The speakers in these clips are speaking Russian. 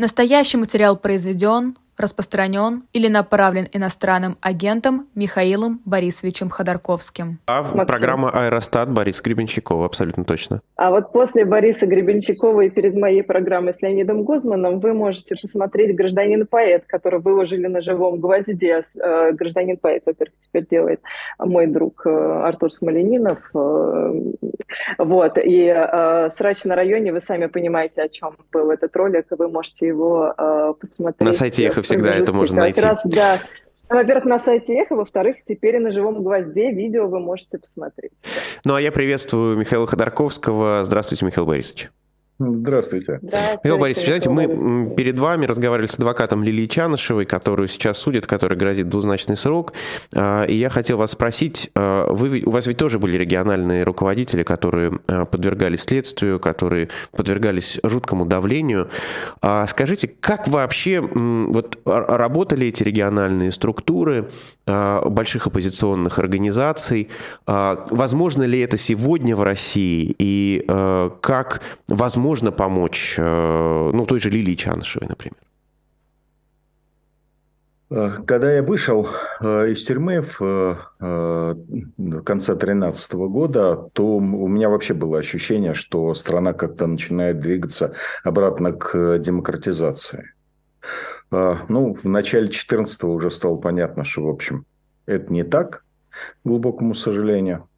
Настоящий материал произведен, распространен или направлен иностранным агентом Михаилом Борисовичем Ходорковским. А Максим. программа «Аэростат» Борис Гребенщикова, абсолютно точно. А вот после Бориса Гребенщикова и перед моей программой с Леонидом Гузманом вы можете посмотреть «Гражданин-поэт», который выложили на живом гвозде. Э, «Гражданин-поэт», во-первых, теперь делает мой друг э, Артур Смоленинов. Э, вот. И «Срач на районе», вы сами понимаете, о чем был этот ролик, и вы можете его посмотреть. На сайте Эхо всегда это можно как найти. Раз, да. Во-первых, на сайте Эхо, во-вторых, теперь и на живом гвозде видео вы можете посмотреть. Ну, а я приветствую Михаила Ходорковского. Здравствуйте, Михаил Борисович. Здравствуйте. Здравствуйте. Михаил Борисович, знаете, мы перед вами разговаривали с адвокатом Лилией Чанышевой, которую сейчас судят, которой грозит двузначный срок. А, и я хотел вас спросить, а, вы, у вас ведь тоже были региональные руководители, которые а, подвергались следствию, которые подвергались жуткому давлению. Скажите, как вообще вот, работали эти региональные структуры больших оппозиционных организаций? Возможно ли это сегодня в России? И как возможно можно помочь, э, ну, той же Лилии Чанышевой, например? Э, когда я вышел э, из тюрьмы в конце 2013 года, то у меня вообще было ощущение, что страна как-то начинает двигаться обратно к демократизации. Ну, в начале 2014 уже стало понятно, что, в общем, это не так, к глубокому сожалению.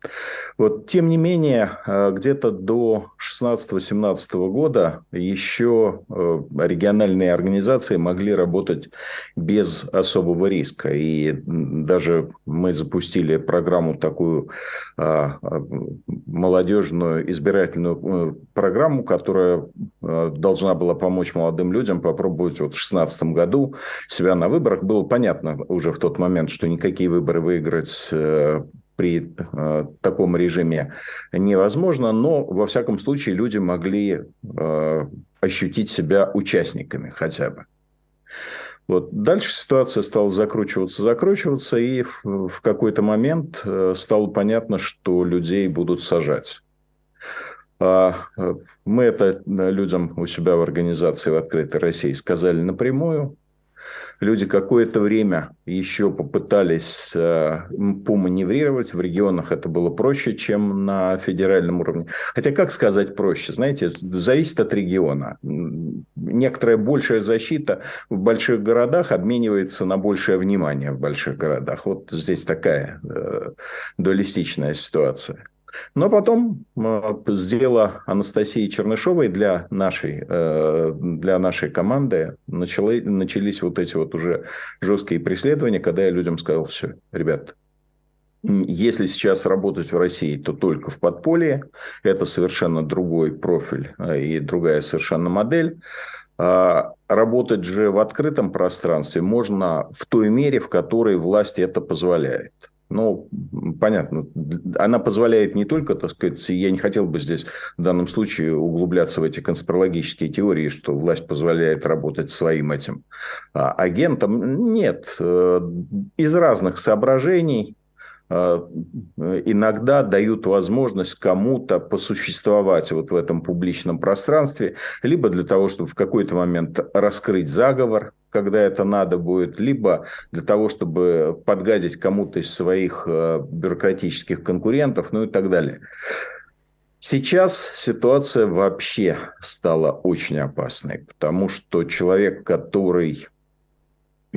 Вот, тем не менее, э, где-то до 16-17 года еще э, региональные организации могли работать без особого риска. И даже мы запустили программу такую а, а, молодежную избирательную э, программу, которая должна была помочь молодым людям попробовать вот в 2016 году себя на выборах. Было понятно уже в тот момент, что никакие выборы выиграть при э, таком режиме невозможно, но во всяком случае люди могли э, ощутить себя участниками хотя бы. Вот. Дальше ситуация стала закручиваться, закручиваться, и в, в какой-то момент э, стало понятно, что людей будут сажать. А, э, мы это людям у себя в организации в «Открытой России» сказали напрямую люди какое-то время еще попытались э, поманеврировать. В регионах это было проще, чем на федеральном уровне. Хотя, как сказать проще? Знаете, зависит от региона. Некоторая большая защита в больших городах обменивается на большее внимание в больших городах. Вот здесь такая э, дуалистичная ситуация. Но потом э, сделала Анастасии Чернышовой для нашей, э, для нашей команды начали, начались вот эти вот уже жесткие преследования, когда я людям сказал, все, ребят, если сейчас работать в России, то только в подполье. Это совершенно другой профиль э, и другая совершенно модель. А работать же в открытом пространстве можно в той мере, в которой власть это позволяет. Ну, понятно, она позволяет не только, так сказать, я не хотел бы здесь в данном случае углубляться в эти конспирологические теории, что власть позволяет работать своим этим а, агентом. Нет, э, из разных соображений Э, иногда дают возможность кому-то посуществовать вот в этом публичном пространстве, либо для того, чтобы в какой-то момент раскрыть заговор, когда это надо будет, либо для того, чтобы подгадить кому-то из своих э, бюрократических конкурентов, ну и так далее. Сейчас ситуация вообще стала очень опасной, потому что человек, который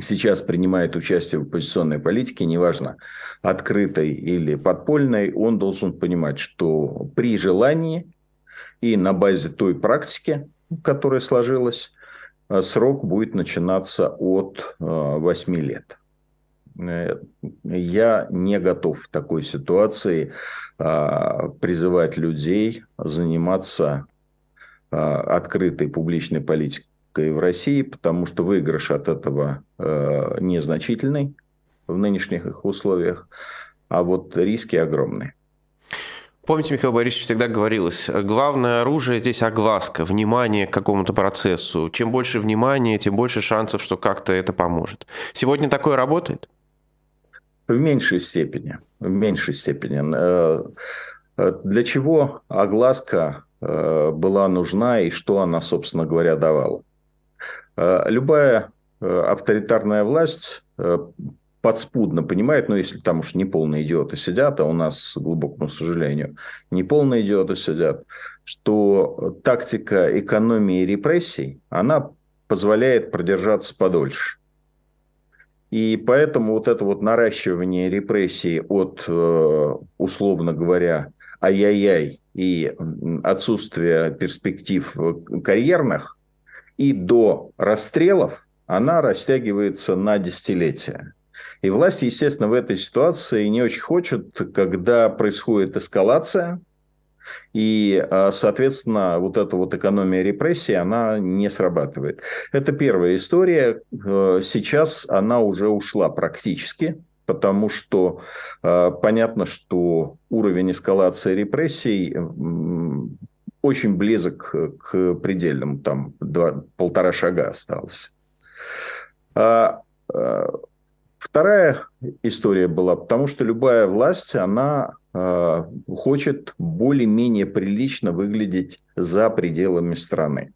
сейчас принимает участие в оппозиционной политике, неважно, открытой или подпольной, он должен понимать, что при желании и на базе той практики, которая сложилась, срок будет начинаться от 8 э, лет. Э, я не готов в такой ситуации призывать людей заниматься открытой публичной политикой в России, потому что выигрыш от этого э, незначительный в нынешних их условиях, а вот риски огромные. Помните, Михаил Борисович всегда говорилось, главное оружие здесь огласка, внимание к какому-то процессу. Чем больше внимания, тем больше шансов, что как-то это поможет. Сегодня такое работает? В меньшей степени. В меньшей степени. Э, э, для чего огласка э, была нужна и что она, собственно говоря, давала? Любая авторитарная власть подспудно понимает, ну, если там уж не полные идиоты сидят, а у нас, к глубокому сожалению, не полные идиоты сидят, что тактика экономии репрессий, она позволяет продержаться подольше. И поэтому вот это вот наращивание репрессий от, э, условно говоря, ай-яй-яй и отсутствие перспектив карьерных и до расстрелов, она растягивается на десятилетия. И власть, естественно, в этой ситуации не очень хочет, когда происходит эскалация, и, а, соответственно, вот эта вот экономия репрессий, она не срабатывает. Это первая история. Э, сейчас она уже ушла практически, потому что э, понятно, что уровень эскалации репрессий очень близок к предельным, там два, полтора шага осталось. Вторая история была, потому что любая власть, она э, хочет более-менее прилично выглядеть за пределами страны.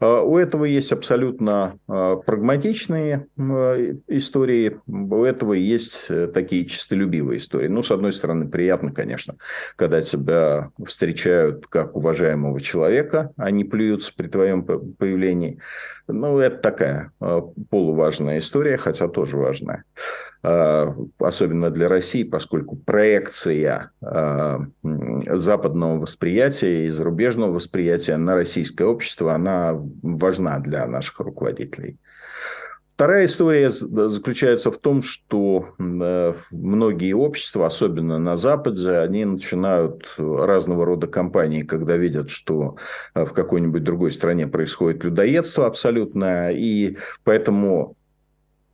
А, у этого есть абсолютно а, прагматичные а, истории, у этого есть э, такие чистолюбивые истории. Ну, с одной стороны, приятно, конечно, когда тебя встречают как уважаемого человека, не плюются при твоем появлении. Ну, это такая полуважная история, хотя тоже важная. А, особенно для России, поскольку проекция а, западного восприятия и зарубежного восприятия на российское общество, она важна для наших руководителей. Вторая история заключается в том, что э, многие общества, особенно на Западе, они начинают разного рода кампании, когда видят, что э, в какой-нибудь другой стране происходит людоедство абсолютное, и поэтому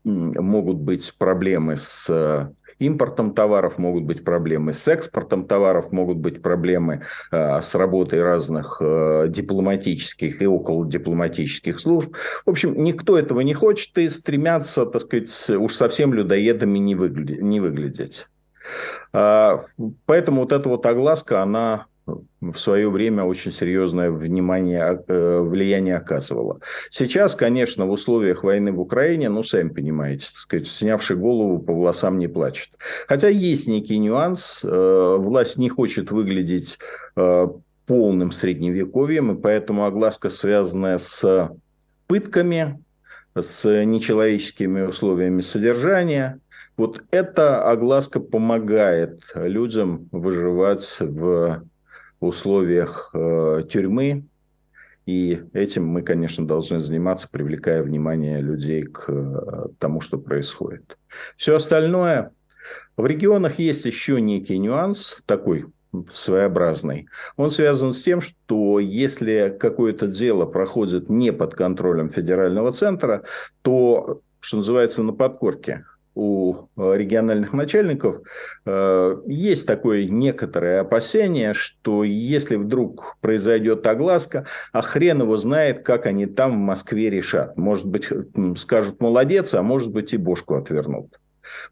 могут быть проблемы с э, импортом товаров, могут быть проблемы с экспортом товаров, могут быть проблемы э, с работой разных э, дипломатических и около дипломатических служб. В общем, никто этого не хочет и стремятся, так сказать, уж совсем людоедами. Не выглядеть. А, поэтому вот эта вот огласка, она в свое время очень серьезное внимание, э, влияние оказывало. Сейчас, конечно, в условиях войны в Украине, ну, сами понимаете, так сказать, снявший голову по волосам не плачет. Хотя есть некий нюанс. Э, власть не хочет выглядеть э, полным средневековьем, и поэтому огласка, связанная с пытками, с нечеловеческими условиями содержания, вот эта огласка помогает людям выживать в в условиях э, тюрьмы. И этим мы, конечно, должны заниматься, привлекая внимание людей к э, тому, что происходит. Все остальное... В регионах есть еще некий нюанс, такой своеобразный. Он связан с тем, что если какое-то дело проходит не под контролем федерального центра, то, что называется, на подкорке у э, региональных начальников э, есть такое некоторое опасение, что если вдруг произойдет огласка, а хрен его знает, как они там в Москве решат. Может быть, скажут молодец, а может быть и бошку отвернут.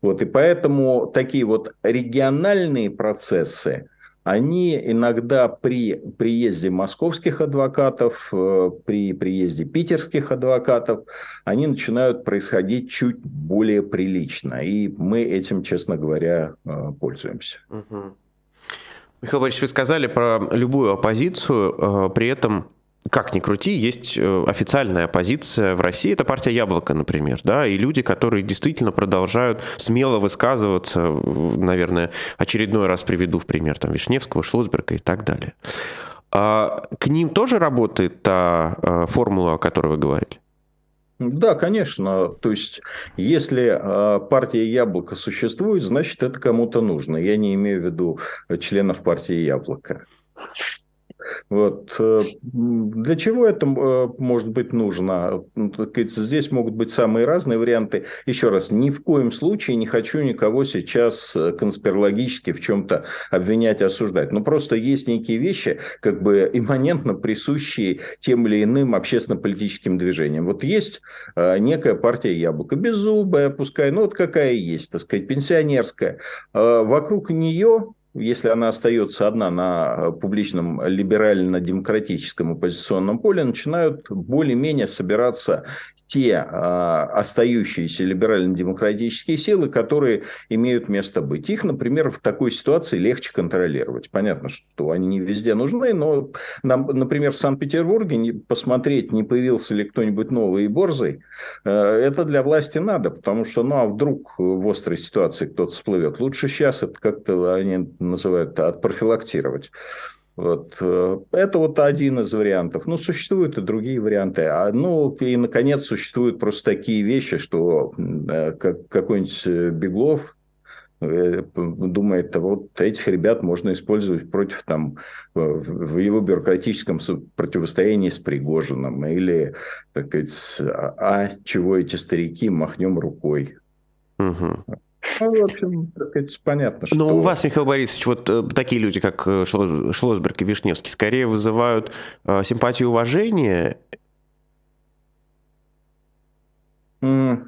Вот, и поэтому такие вот региональные процессы, они иногда при приезде московских адвокатов, э, при приезде питерских адвокатов, они начинают происходить чуть более прилично. И мы этим, честно говоря, э, пользуемся. Угу. Михаил Борисович, вы сказали про любую оппозицию, э, при этом как ни крути, есть э, официальная позиция в России, это партия Яблоко, например, да, и люди, которые действительно продолжают смело высказываться, наверное, очередной раз приведу в пример там Вишневского, Шлосберга и так далее. А к ним тоже работает та э, формула, о которой вы говорили? Да, конечно. То есть, если э, партия Яблоко существует, значит, это кому-то нужно. Я не имею в виду членов партии Яблоко. Вот. Э, для чего это э, может быть нужно? Ну, здесь могут быть самые разные варианты. Еще раз, ни в коем случае не хочу никого сейчас э, конспирологически в чем-то обвинять осуждать. Но просто есть некие вещи, как бы имманентно присущие тем или иным общественно-политическим движениям. Вот есть некая партия Яблоко, беззубая, пускай, ну вот какая есть, так сказать, пенсионерская. Вокруг нее если она остается одна на публичном либерально-демократическом оппозиционном поле, начинают более-менее собираться те а, остающиеся либерально-демократические силы, которые имеют место быть. Их, например, в такой ситуации легче контролировать. Понятно, что они не везде нужны, но, нам, например, в Санкт-Петербурге посмотреть, не появился ли кто-нибудь новый и борзый, э, это для власти надо, потому что, ну, а вдруг в острой ситуации кто-то всплывет. Лучше сейчас это как-то они называют отпрофилактировать. Вот. Э, это вот один из вариантов. Ну, существуют и другие варианты. А, ну, и, наконец, существуют просто такие вещи, что э, как, какой-нибудь э, Беглов думает, вот этих ребят можно использовать против там в его бюрократическом противостоянии с Пригожиным или, так сказать, а, а чего эти старики, махнем рукой. Угу. Ну, в общем, понятно, что... Но у вас, Михаил Борисович, вот э, такие люди, как э, Шлосберг и Вишневский, скорее вызывают э, симпатию и уважение? Я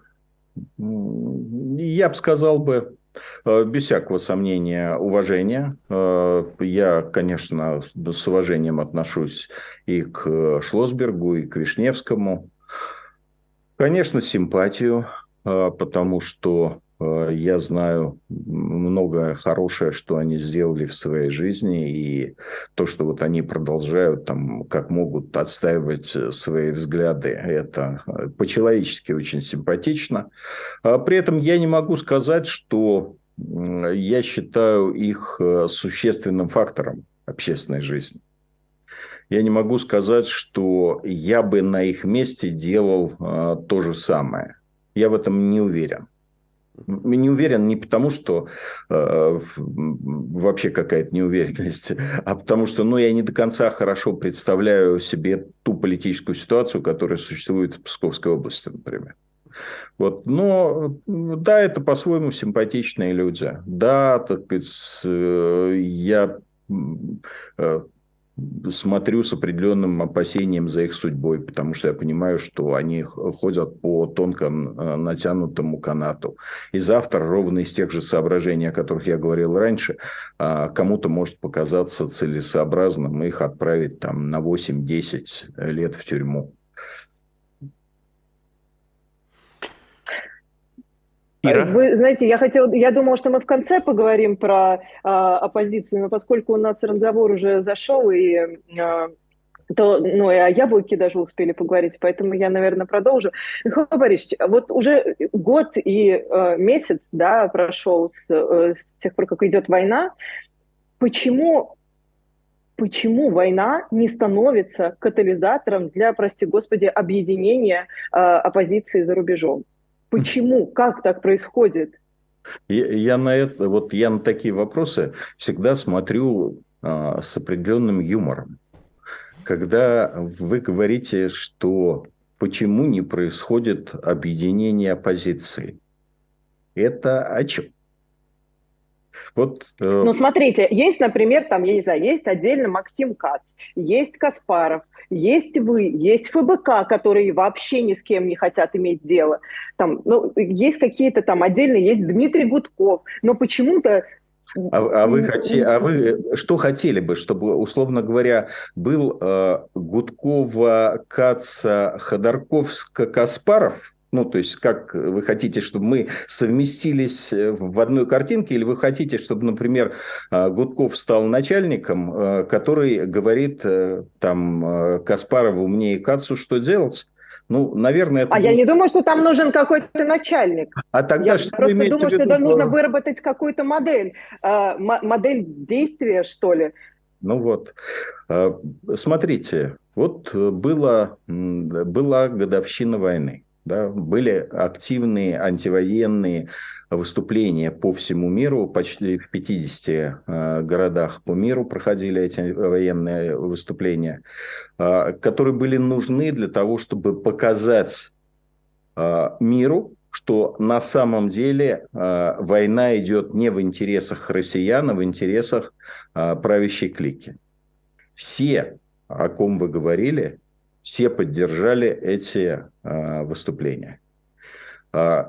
бы сказал бы, без всякого сомнения, уважение. Я, конечно, с уважением отношусь и к Шлосбергу, и к Вишневскому. Конечно, симпатию, потому что я знаю много хорошее, что они сделали в своей жизни, и то, что вот они продолжают там, как могут отстаивать э, свои взгляды, это э, по-человечески очень симпатично. А при этом я не могу сказать, что я считаю их существенным фактором общественной жизни. Я не могу сказать, что я бы на их месте делал то же самое. Я в этом не уверен. Не уверен не потому, что э, вообще какая-то неуверенность, а потому что ну, я не до конца хорошо представляю себе ту политическую ситуацию, которая существует в Псковской области, например. Вот. Но да, это по-своему симпатичные люди. Да, так сказать, э, я э, смотрю с определенным опасением за их судьбой, потому что я понимаю, что они ходят по тонко э, натянутому канату. И завтра, ровно из тех же соображений, о которых я говорил раньше, а, кому-то может показаться целесообразным их отправить там на 8-10 лет в тюрьму. Ира? Вы знаете, я хотел, я думала, что мы в конце поговорим про а, оппозицию, но поскольку у нас разговор уже зашел и а, то, ну, и о яблоке даже успели поговорить, поэтому я, наверное, продолжу. Михаил Борисович, вот уже год и э, месяц, да, прошел с, э, с тех пор, как идет война. Почему, почему война не становится катализатором для, прости господи, объединения э, оппозиции за рубежом? Почему? Как так происходит? Я, я на это, вот я на такие вопросы всегда смотрю а, с определенным юмором. Когда вы говорите, что почему не происходит объединение оппозиции, это о чем? Вот, э... Ну, смотрите, есть, например, там, я не знаю, есть отдельно Максим Кац, есть Каспаров, есть вы, есть ФБК, которые вообще ни с кем не хотят иметь дело. Там, ну, есть какие-то там отдельные, есть Дмитрий Гудков, но почему-то а, а вы хотели, а вы что хотели бы, чтобы, условно говоря, был э, Гудкова, Каца, Ходорковска, Каспаров? Ну, то есть, как вы хотите, чтобы мы совместились э, в одной картинке, или вы хотите, чтобы, например, э, Гудков стал начальником, э, который говорит там Каспарову, мне и Кацу, что делать? Ну, наверное, это... А будет... я не думаю, что там нужен какой-то начальник. А тогда я что просто думаю, что это нужно выработать какую-то модель, модель действия, что ли. Ну вот, смотрите, вот было, была годовщина войны. Да, были активные антивоенные выступления по всему миру, почти в 50 э, городах по миру проходили эти военные выступления, э, которые были нужны для того, чтобы показать э, миру, что на самом деле война идет не в интересах россиян, а в интересах правящей клики. Все, о ком вы говорили, все поддержали эти э, выступления. Э,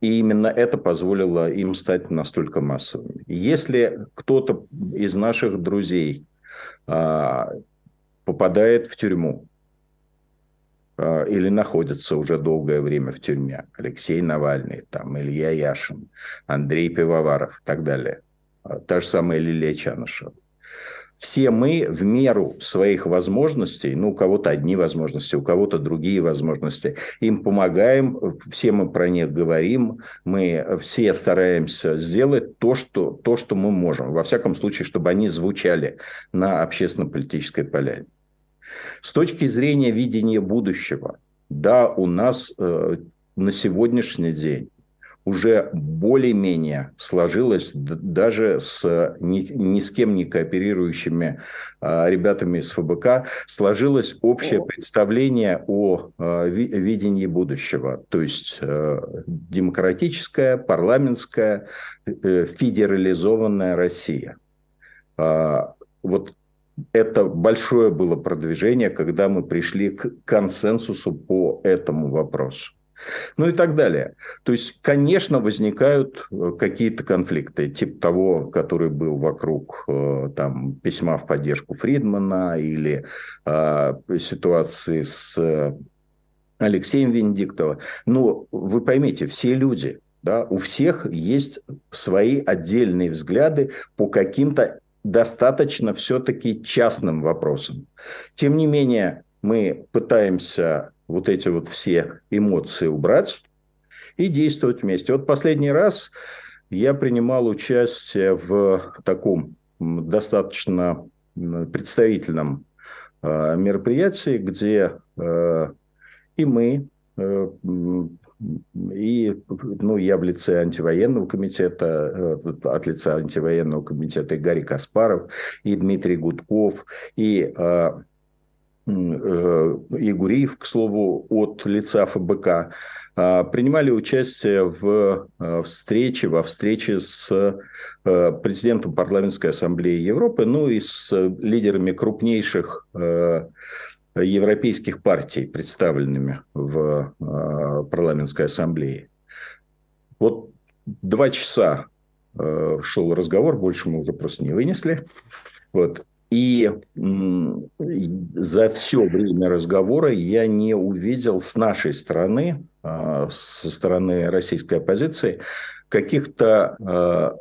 И именно это позволило им стать настолько массовыми. Если кто-то из наших друзей а, попадает в тюрьму а, или находится уже долгое время в тюрьме, Алексей Навальный, там, Илья Яшин, Андрей Пивоваров и так далее, та же самая Лилия Чанышева, все мы в меру своих возможностей, ну, у кого-то одни возможности, у кого-то другие возможности, им помогаем, все мы про них говорим, мы все стараемся сделать то, что, то, что мы можем. Во всяком случае, чтобы они звучали на общественно-политической поляне. С точки зрения видения будущего, да, у нас э, на сегодняшний день уже более-менее сложилось даже с ни, ни с кем не кооперирующими а, ребятами из ФБК, сложилось общее представление о а, ви, видении будущего, то есть а, демократическая, парламентская, а, федерализованная Россия. А, вот это большое было продвижение, когда мы пришли к консенсусу по этому вопросу ну и так далее. То есть, конечно, возникают э, какие-то конфликты, типа того, который был вокруг э, там, письма в поддержку Фридмана или э, ситуации с э, Алексеем Венедиктовым. Но вы поймите, все люди, да, у всех есть свои отдельные взгляды по каким-то достаточно все-таки частным вопросам. Тем не менее, мы пытаемся вот эти вот все эмоции убрать и действовать вместе. Вот последний раз я принимал участие в таком достаточно представительном э, мероприятии, где э, и мы, э, и ну, я в лице антивоенного комитета, от лица антивоенного комитета и Гарри Каспаров, и Дмитрий Гудков, и Егуриев, к слову, от лица ФБК, а, принимали участие в а, встрече, во встрече с а, президентом Парламентской Ассамблеи Европы, ну и с лидерами крупнейших европейских партий, представленными в Парламентской Ассамблее. Вот два часа шел разговор, больше мы уже просто не вынесли. Вот. И за все время разговора я не увидел с нашей стороны, а, со стороны российской оппозиции, каких-то а,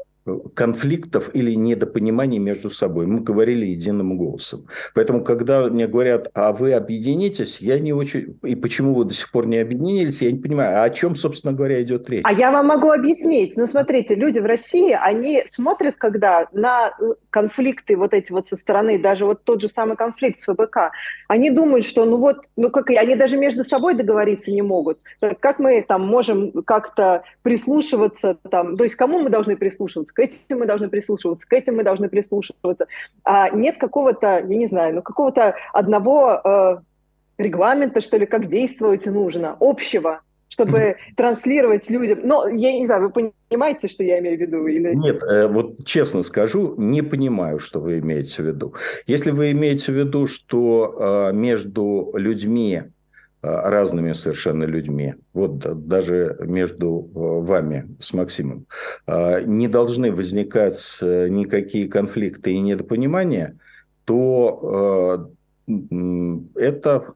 конфликтов или недопониманий между собой. Мы говорили единым голосом. Поэтому, когда мне говорят, а вы объединитесь, я не очень... И почему вы до сих пор не объединились, я не понимаю, а о чем, собственно говоря, идет речь? А я вам могу объяснить. Ну, смотрите, люди в России, они смотрят, когда на э, конфликты вот эти вот со стороны, даже вот тот же самый конфликт с ФБК, они думают, что ну вот, ну как, они даже между собой договориться не могут. Как мы там можем как-то прислушиваться, там, то есть кому мы должны прислушиваться? К этим мы должны прислушиваться, к этим мы должны прислушиваться. А нет какого-то, я не знаю, ну какого-то одного э, регламента, что ли, как действовать нужно, общего, чтобы транслировать людям. Но я не знаю, вы понимаете, что я имею в виду? Или... Нет, э, вот честно скажу, не понимаю, что вы имеете в виду. Если вы имеете в виду, что э, между людьми разными совершенно людьми, вот даже между э, вами с Максимом, э, не должны возникать никакие конфликты и недопонимания, то это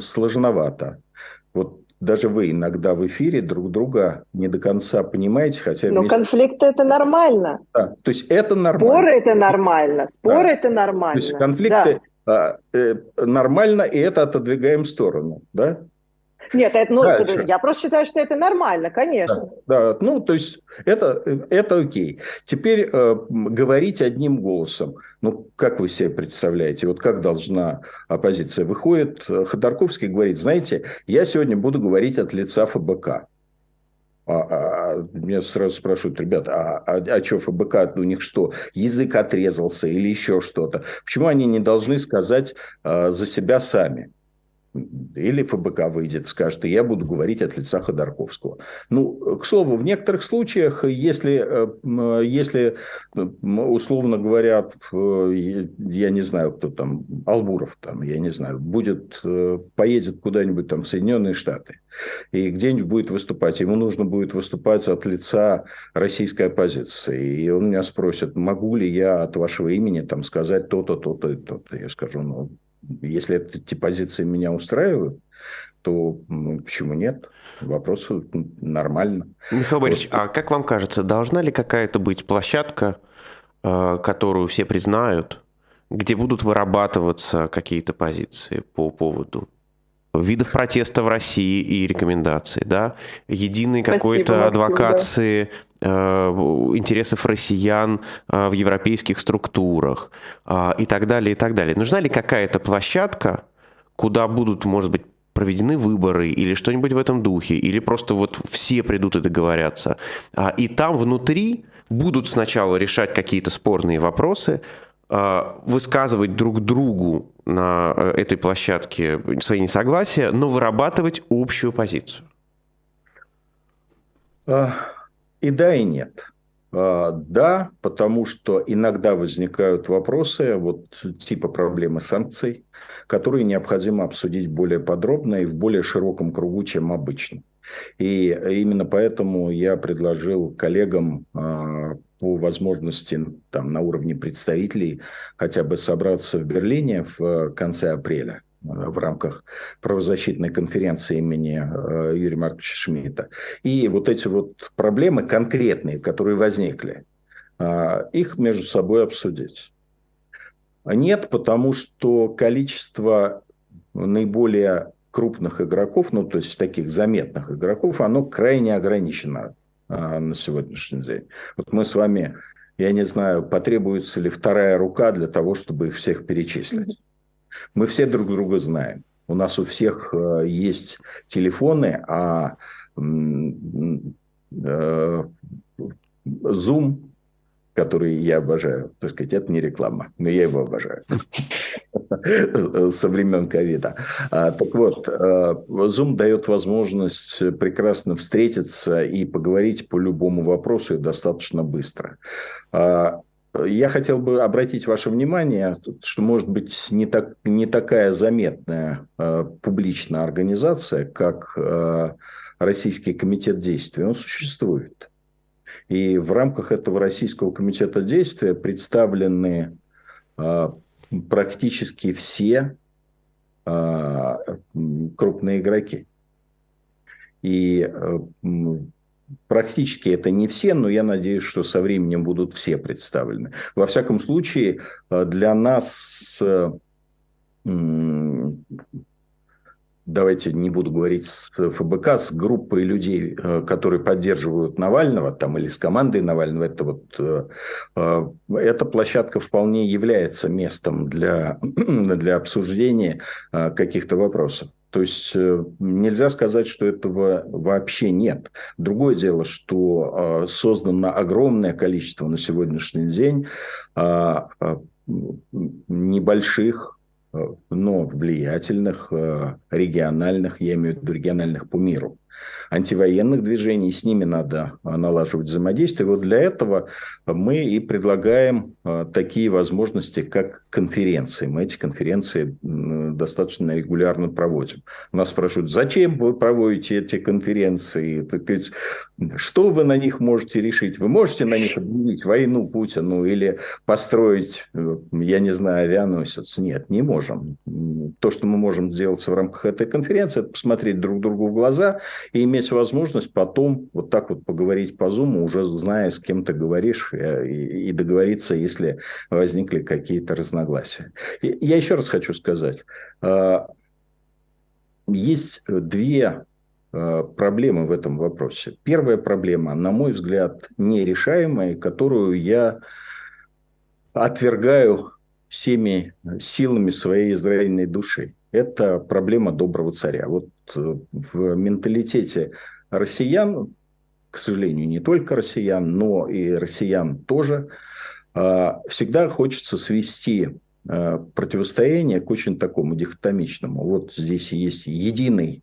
сложновато. Вот даже вы иногда в эфире друг друга не до конца понимаете, хотя... Но вместе... конфликты это нормально. Да, то есть это нормально. Споры это нормально. Споры да. это нормально. То есть конфликты да. А, э, нормально, и это отодвигаем в сторону, да? Нет, это, ну, Дальше. я просто считаю, что это нормально, конечно. Да, да ну, то есть это, это окей. Теперь э, говорить одним голосом. Ну, как вы себе представляете, вот как должна оппозиция? Выходит, Ходорковский говорит, знаете, я сегодня буду говорить от лица ФБК. А, а, меня сразу спрашивают, ребята, а, а, а что ФБК, у них что, язык отрезался или еще что-то? Почему они не должны сказать а, за себя сами? Или ФБК выйдет, скажет, и я буду говорить от лица Ходорковского. Ну, к слову, в некоторых случаях, если, э, если условно говоря, я не знаю, кто там, Албуров, там, я не знаю, будет, э, поедет куда-нибудь там в Соединенные Штаты, и где-нибудь будет выступать, ему нужно будет выступать от лица российской оппозиции, и он меня спросит, могу ли я от вашего имени там сказать то-то, то-то и то-то. Я скажу, ну, если эти позиции меня устраивают, то ну, почему нет? Вопрос нормально. Михаил Борисович, вот. а как вам кажется, должна ли какая-то быть площадка, э, которую все признают, где будут вырабатываться какие-то позиции по поводу видов протеста в России и рекомендаций, да, единой какой-то адвокации да. Э, интересов россиян э, в европейских структурах э, и так далее, и так далее. Нужна ли какая-то площадка, куда будут, может быть, проведены выборы или что-нибудь в этом духе, или просто вот все придут и договорятся, а, и там внутри будут сначала решать какие-то спорные вопросы, высказывать друг другу на этой площадке свои несогласия, но вырабатывать общую позицию? И да, и нет. А, да, потому что иногда возникают вопросы вот типа проблемы санкций, которые необходимо обсудить более подробно и в более широком кругу, чем обычно. И именно поэтому я предложил коллегам а, по возможности там, на уровне представителей хотя бы собраться в Берлине в конце апреля в рамках правозащитной конференции имени э, Юрия Марковича Шмидта. И вот эти вот проблемы конкретные, которые возникли, их между собой обсудить. Нет, потому что количество наиболее крупных игроков, ну то есть таких заметных игроков, оно крайне ограничено а, на сегодняшний день. Вот мы с вами, я не знаю, потребуется ли вторая рука для того, чтобы их всех перечислить. Мы все друг друга знаем. У нас у всех э, есть телефоны, а э, Zoom который я обожаю. Так сказать, это не реклама, но я его обожаю. Со времен ковида. А, так вот, а, Zoom дает возможность прекрасно встретиться и поговорить по любому вопросу и достаточно быстро. Я хотел бы обратить ваше внимание, что, может быть, не, так, не такая заметная публичная организация, как Российский комитет действий, он существует. И в рамках этого Российского комитета действия представлены а, практически все а, крупные игроки. И а, практически это не все, но я надеюсь, что со временем будут все представлены. Во всяком случае, для нас давайте не буду говорить с ФБК, с группой людей, э, которые поддерживают Навального, там, или с командой Навального, это вот, э, э, эта площадка вполне является местом для, для обсуждения каких-то вопросов. То есть нельзя сказать, что этого вообще нет. Другое дело, что создано огромное количество на сегодняшний день небольших но влиятельных э, региональных, я имею в виду региональных по миру, антивоенных движений, с ними надо налаживать взаимодействие. Вот для этого мы и предлагаем а, такие возможности, как конференции. Мы эти конференции достаточно регулярно проводим. Нас спрашивают, зачем вы проводите эти конференции? Что вы на них можете решить? Вы можете на них объявить войну Путину или построить, я не знаю, авианосец? Нет, не можем. То, что мы можем сделать в рамках этой конференции, это посмотреть друг другу в глаза и иметь возможность потом вот так вот поговорить по Zoom, уже зная, с кем ты говоришь, э, и договориться, если возникли какие-то разногласия. Я еще раз хочу сказать, э, есть две э, проблемы в этом вопросе. Первая проблема, на мой взгляд, нерешаемая, которую я отвергаю всеми силами своей израильной души. Это проблема доброго царя. Вот в менталитете россиян, к сожалению, не только россиян, но и россиян тоже, а, всегда хочется свести э, противостояние к очень такому дихотомичному. Вот здесь есть единый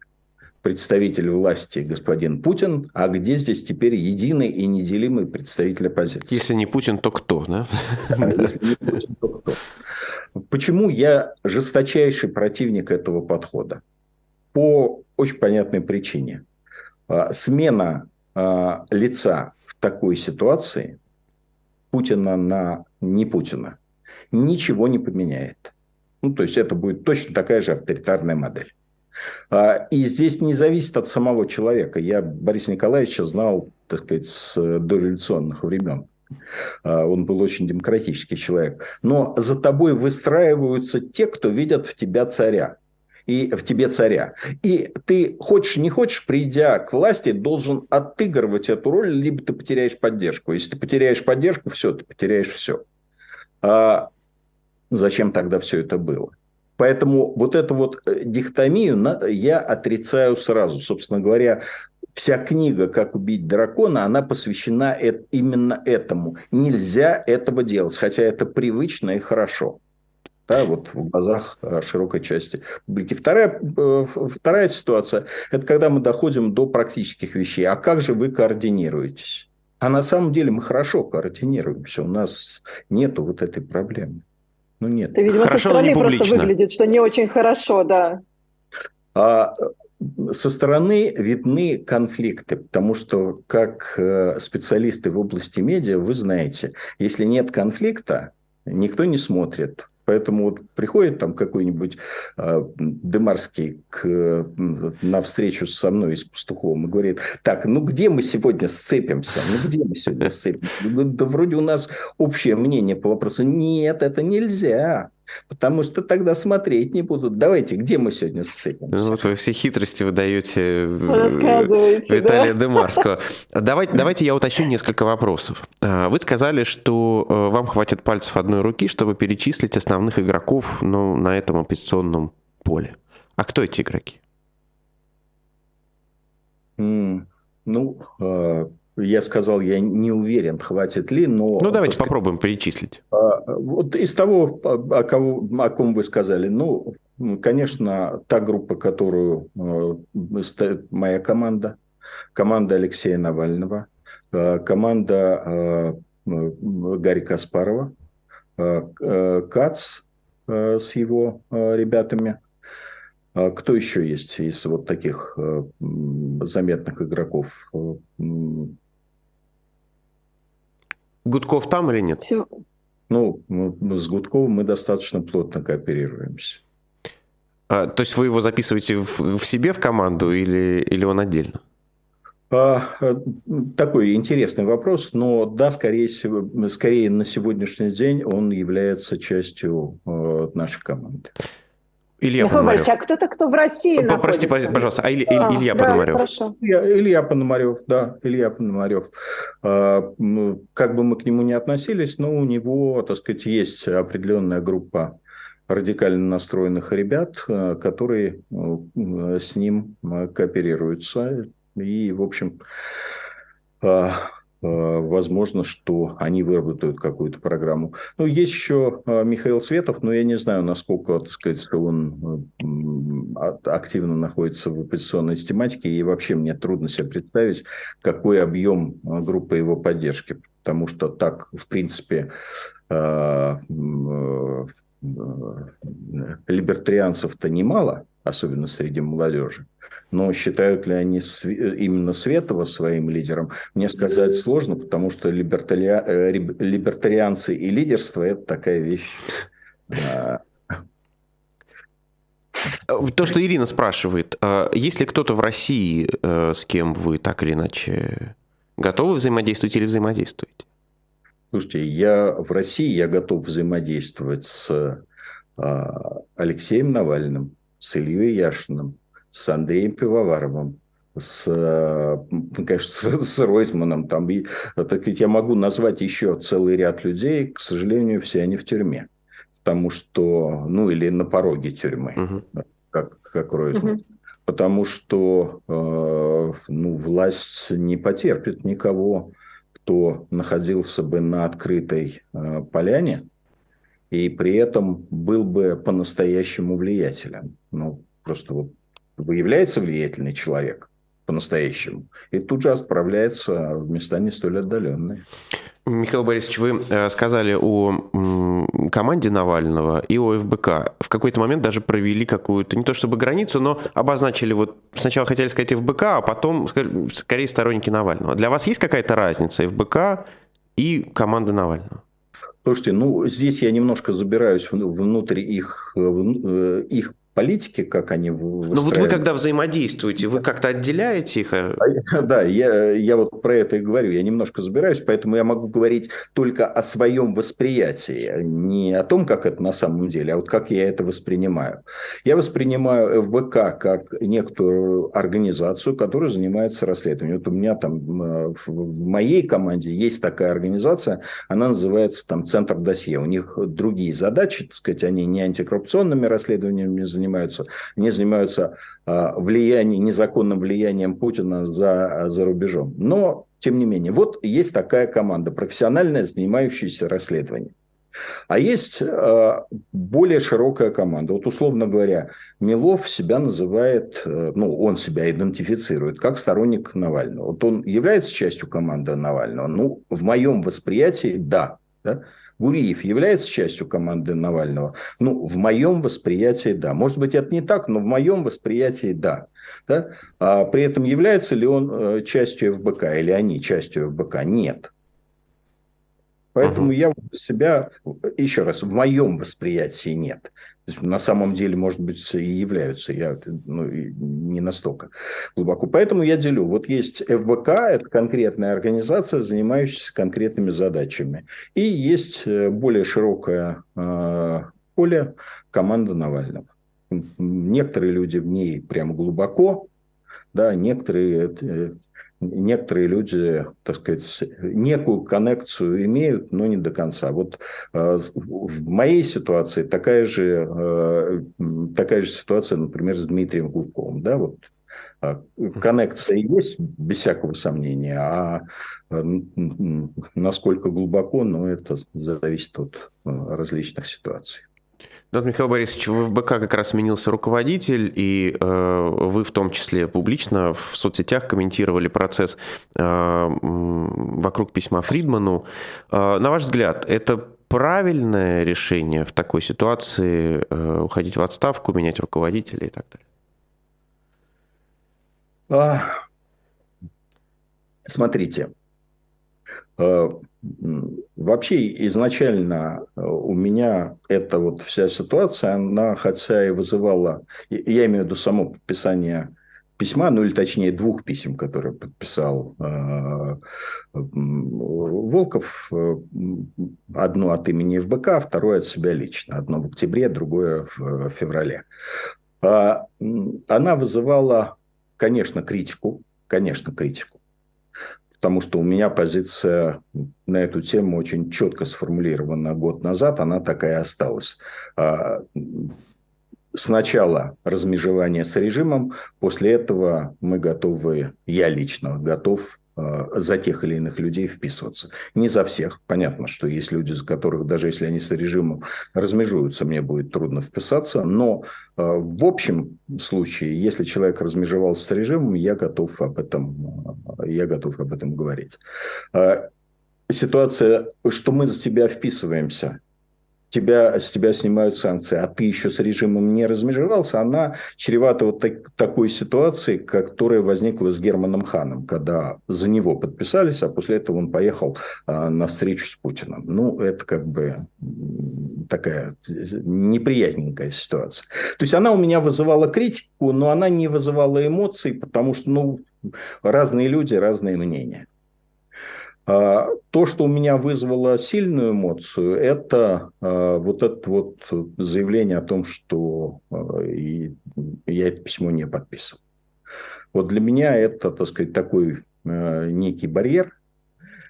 представитель власти господин Путин, а где здесь теперь единый и неделимый представитель оппозиции? Если не Путин, то кто, да? Если не Путин, то кто? Почему я жесточайший противник этого подхода? По очень понятной причине. А, смена а, лица в такой ситуации Путина на не Путина ничего не поменяет. Ну, то есть это будет точно такая же авторитарная модель. А, и здесь не зависит от самого человека. Я Бориса Николаевича знал, так сказать, с дореволюционных времен. Он был очень демократический человек. Но за тобой выстраиваются те, кто видят в тебя царя и в тебе царя. И ты хочешь, не хочешь, придя к власти, должен отыгрывать эту роль, либо ты потеряешь поддержку. Если ты потеряешь поддержку, все, ты потеряешь все. А зачем тогда все это было? Поэтому вот эту вот э, дихотомию я отрицаю сразу. Собственно говоря, вся книга «Как убить дракона», она посвящена именно этому. Нельзя этого делать, хотя это привычно и хорошо. Да, вот в глазах э, широкой части публики. Вторая, э, вторая ситуация – это когда мы доходим до практических вещей. А как же вы координируетесь? А на самом деле мы хорошо координируемся. У нас нет вот этой проблемы. Ну нет. Это, видимо, хорошо, со стороны просто выглядит, что не очень хорошо, да. А со стороны видны конфликты, потому что как э, специалисты в области медиа вы знаете, если нет конфликта, никто не смотрит, Поэтому вот приходит там какой-нибудь э, Демарский к, на встречу со мной с Пастуховым и говорит, так, ну где мы сегодня сцепимся? Ну где мы сегодня сцепимся? Да вроде у нас общее мнение по вопросу. Нет, это нельзя. Потому что тогда смотреть не будут. Давайте, где мы сегодня сцепимся? Ну, вот вы все хитрости выдаете э, Виталия да? Демарского. Давайте, давайте я уточню несколько вопросов. А, вы сказали, что э, вам хватит пальцев одной руки, чтобы перечислить основных игроков ну, на этом оппозиционном поле. А кто эти игроки? Mm, ну, а, я сказал, я не уверен, хватит ли, но... Ну, давайте так, попробуем перечислить. А, вот из того, о, кого, о ком вы сказали, ну, конечно, та группа, которую э, моя команда, команда Алексея Навального, э, команда э, Гарри Каспарова, Кац с его ребятами, кто еще есть из вот таких заметных игроков? Гудков там или нет? Все. Ну, с Гудковым мы достаточно плотно кооперируемся. А, то есть вы его записываете в, в себе в команду или, или он отдельно? А, э, такой интересный вопрос, но да, скорее, всего, скорее на сегодняшний день он является частью э, нашей команды. Илья Михаил Пономарев. а кто-то, кто в России Прости, пожалуйста, а, Иль, а Илья да, Пономарев? Хорошо. Илья, Илья Пономарев, да, Илья Пономарев. А, как бы мы к нему не относились, но у него, так сказать, есть определенная группа радикально настроенных ребят, а, которые с ним кооперируются. И, в общем, а, Э, возможно, что они выработают какую-то программу. Ну, есть еще э, Михаил Светов, но я не знаю, насколько, так сказать, он э, активно находится в оппозиционной тематике, и вообще мне трудно себе представить, какой объем группы его поддержки, потому что так, в принципе, либертарианцев-то немало, особенно среди молодежи. Но считают ли они именно Светова своим лидером, мне сказать сложно, потому что либертари... Э, либертарианцы и лидерство – это такая вещь. То, что Ирина спрашивает, есть ли кто-то в России, э, с кем вы так или иначе готовы взаимодействовать или взаимодействуете? Слушайте, я в России я готов взаимодействовать с Алексеем Навальным, с Ильей Яшиным, с Андреем Пивоваровым, с, ну, конечно, с Ройзманом. Там, и, так ведь я могу назвать еще целый ряд людей, к сожалению, все они в тюрьме. Потому что, ну, или на пороге тюрьмы, угу. как, как Ройзман. Угу. Потому что э, ну, власть не потерпит никого, кто находился бы на открытой э, поляне и при этом был бы по-настоящему влиятелен. Ну, просто вот выявляется влиятельный человек по-настоящему, и тут же отправляется в места не столь отдаленные. Михаил Борисович, вы э, сказали о команде Навального и о ФБК. В какой-то момент даже провели какую-то, не то чтобы границу, но обозначили, вот сначала хотели сказать ФБК, а потом скорее сторонники Навального. Для вас есть какая-то разница ФБК и команда Навального? Слушайте, ну здесь я немножко забираюсь внутрь их, э, э, их политики, как они выстраивают. Ну вот вы когда взаимодействуете, вы как-то отделяете их? А, да, я, я вот про это и говорю. Я немножко забираюсь, поэтому я могу говорить только о своем восприятии, не о том, как это на самом деле, а вот как я это воспринимаю. Я воспринимаю ФБК как некоторую организацию, которая занимается расследованием. Вот у меня там э, в моей команде есть такая организация, она называется там Центр досье. У них другие задачи, так сказать, они не антикоррупционными расследованиями занимаются, занимаются, они занимаются а, влиянием, незаконным влиянием Путина за, за рубежом. Но, тем не менее, вот есть такая команда, профессиональная, занимающаяся расследованием. А есть э, более широкая команда. Вот, условно говоря, Милов себя называет, э, ну, он себя идентифицирует как сторонник Навального. Вот он является частью команды Навального? Ну, в моем восприятии, да. да? Гуриев является частью команды Навального? Ну, в моем восприятии да. Может быть, это не так, но в моем восприятии да. да? А при этом является ли он э, частью ФБК или они частью ФБК? Нет. Поэтому угу. я себя, еще раз, в моем восприятии нет на самом деле, может быть, и являются. Я ну, не настолько глубоко. Поэтому я делю. Вот есть ФБК, это конкретная организация, занимающаяся конкретными задачами. И есть э, более широкое э, поле команда Навального. Некоторые люди в ней прям глубоко, да, некоторые э, некоторые люди, так сказать, некую коннекцию имеют, но не до конца. Вот э, в моей ситуации такая же, э, такая же ситуация, например, с Дмитрием Гудковым. Да, вот а, коннекция есть, без всякого сомнения, а э, насколько глубоко, ну, это зависит от различных ситуаций. Ну, вот, Михаил Борисович, в ФБК как раз сменился руководитель, и э, вы в том числе публично в соцсетях комментировали процесс э, вокруг письма Фридману. Э, на ваш взгляд, это правильное решение в такой ситуации э, уходить в отставку, менять руководителя и так далее? А, смотрите, Вообще изначально э, у меня эта вот вся ситуация, она хотя и вызывала, я имею в виду само подписание письма, ну или точнее двух писем, которые подписал э, Волков, э, одно от имени ФБК, второе от себя лично, одно в октябре, другое в феврале. А, она вызывала, конечно, критику, конечно, критику потому что у меня позиция на эту тему очень четко сформулирована год назад, она такая осталась. А, сначала размежевание с режимом, после этого мы готовы, я лично готов Э, за тех или иных людей вписываться. Не за всех. Понятно, что есть люди, за которых, даже если они с режимом размежуются, мне будет трудно вписаться. Но э, в общем случае, если человек размежевался с режимом, я готов об этом, э, я готов об этом говорить. Ситуация, что мы за тебя вписываемся, тебя, с тебя снимают санкции, а ты еще с режимом не размежевался, она чревата вот так, такой ситуацией, которая возникла с Германом Ханом, когда за него подписались, а после этого он поехал а, на встречу с Путиным. Ну, это как бы такая неприятненькая ситуация. То есть она у меня вызывала критику, но она не вызывала эмоций, потому что, ну, разные люди, разные мнения. А, то, что у меня вызвало сильную эмоцию, это а, вот это вот заявление о том, что а, я это письмо не подписывал. Вот для меня это, так сказать, такой некий барьер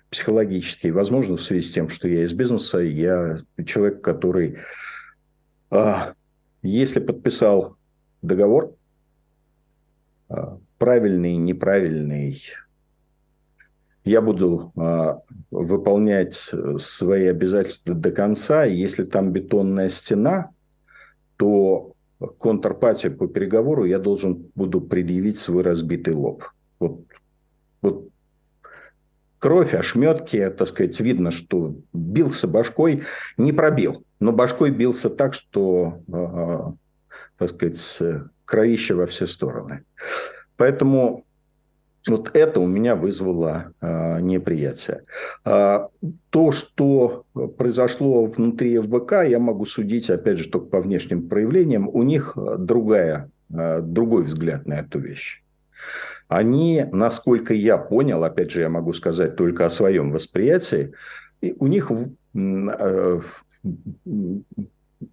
психологический. Возможно, в связи с тем, что я из бизнеса, я человек, который, если подписал договор, правильный, неправильный, я буду а, выполнять свои обязательства до конца. Если там бетонная стена, то контрпартия по переговору я должен буду предъявить свой разбитый лоб. Вот, вот кровь, ошметки, так сказать, видно, что бился башкой, не пробил, но башкой бился так, что, а, так сказать, кровище во все стороны. Поэтому вот это у меня вызвало э, неприятие. А, то, что произошло внутри ФБК, я могу судить, опять же, только по внешним проявлениям. У них другая, э, другой взгляд на эту вещь. Они, насколько я понял, опять же, я могу сказать только о своем восприятии, у них э,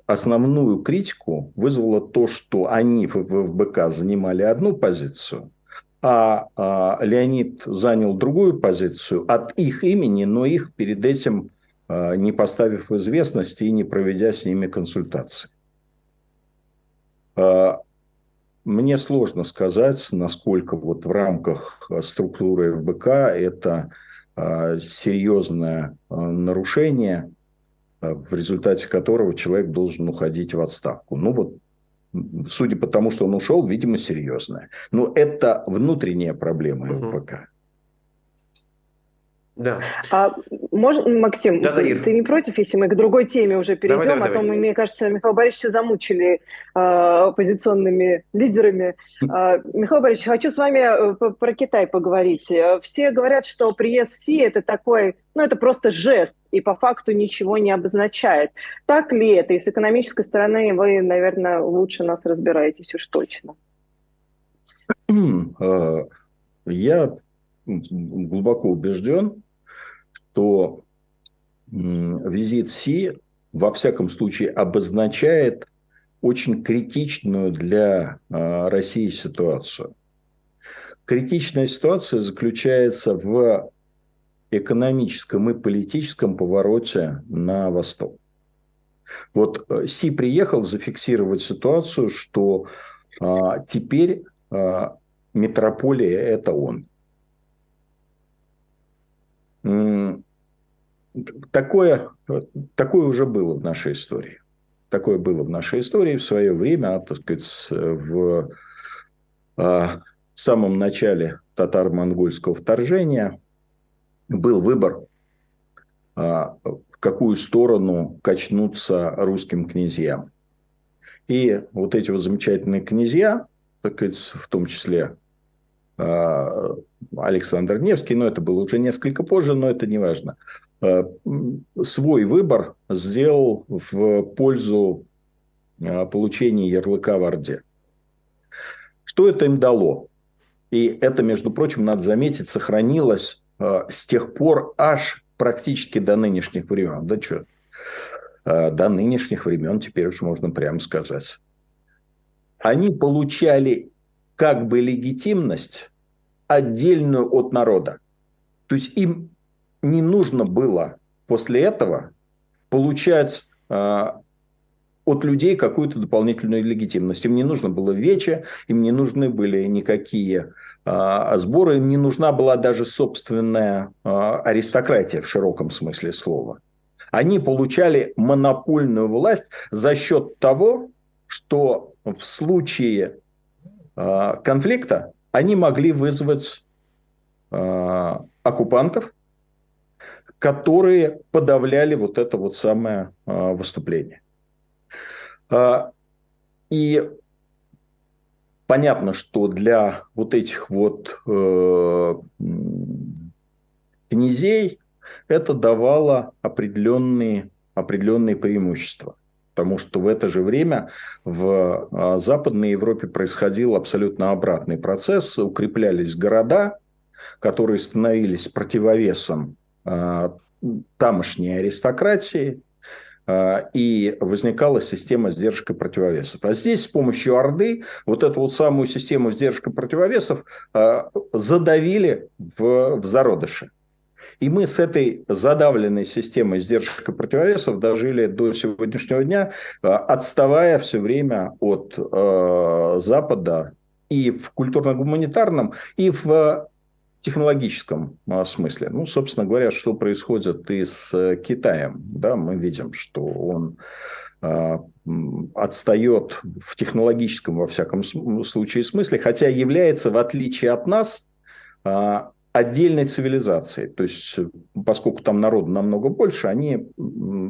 основную критику вызвало то, что они в ФБК занимали одну позицию, а, а Леонид занял другую позицию от их имени, но их перед этим а, не поставив в известность и не проведя с ними консультации. А, мне сложно сказать, насколько вот в рамках структуры ФБК это серьезное нарушение, в результате которого человек должен уходить в отставку. Ну вот судя по тому, что он ушел, видимо, серьезная. Но это внутренняя проблема ЛПК. Да. А, может, Максим, да, да, ты не против, если мы к другой теме уже перейдем, давай, давай, а то давай. мы, мне кажется, Михаил Борисовича замучили э, оппозиционными лидерами. Э, Михаил Борисович, хочу с вами э, про Китай поговорить. Все говорят, что приезд Си – это такой, ну, это просто жест, и по факту ничего не обозначает. Так ли это? И с экономической стороны вы, наверное, лучше нас разбираетесь уж точно. Э, я глубоко убежден, что визит Си во всяком случае обозначает очень критичную для а, России ситуацию. Критичная ситуация заключается в экономическом и политическом повороте на восток. Вот э, Си приехал зафиксировать ситуацию, что а, теперь а, метрополия – это он такое, такое уже было в нашей истории. Такое было в нашей истории в свое время, так сказать, в, а, в самом начале татаро-монгольского вторжения был выбор, а, в какую сторону качнуться русским князьям. И вот эти вот замечательные князья, так сказать, в том числе а, Александр Невский, но это было уже несколько позже, но это не важно, а, свой выбор сделал в пользу а, получения ярлыка в Орде. Что это им дало? И это, между прочим, надо заметить, сохранилось с тех пор аж практически до нынешних времен. Да что? До нынешних времен теперь уж можно прямо сказать. Они получали как бы легитимность отдельную от народа. То есть им не нужно было после этого получать э, от людей какую-то дополнительную легитимность. Им не нужно было вече, им не нужны были никакие э, сборы, им не нужна была даже собственная э, аристократия в широком смысле слова. Они получали монопольную власть за счет того, что в случае конфликта они могли вызвать э, оккупантов, которые подавляли вот это вот самое э, выступление. И понятно, что для вот этих вот князей это давало определенные, определенные преимущества потому что в это же время в а, Западной Европе происходил абсолютно обратный процесс. Укреплялись города, которые становились противовесом а, тамошней аристократии, а, и возникала система сдержек и противовесов. А здесь с помощью Орды вот эту вот самую систему сдержек и противовесов задавили в, в зародыше. И мы с этой задавленной системой сдержек и противовесов дожили до сегодняшнего дня, э, отставая все время от э, Запада и в культурно-гуманитарном, и в технологическом а, смысле. Ну, собственно говоря, что происходит и с Китаем. Да, мы видим, что он отстает в технологическом, во всяком случае, смысле, хотя является, в отличие от нас, отдельной цивилизацией. То есть, поскольку там народу намного больше, они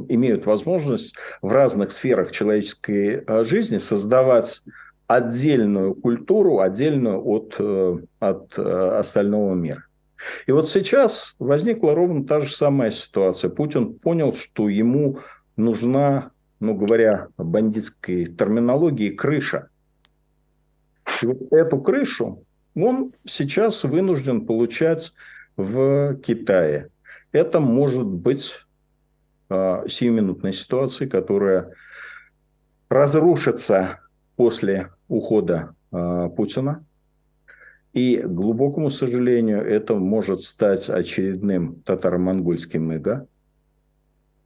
имеют возможность в разных сферах человеческой жизни создавать отдельную культуру, отдельную от, э, от э, остального мира. И вот сейчас возникла ровно та же самая ситуация. Путин понял, что ему нужна, ну говоря бандитской терминологии, крыша. И вот эту крышу он сейчас вынужден получать в Китае. Это может быть э, сиюминутной ситуацией, которая разрушится после ухода э, Путина. И, к глубокому сожалению, это может стать очередным татаро-монгольским иго.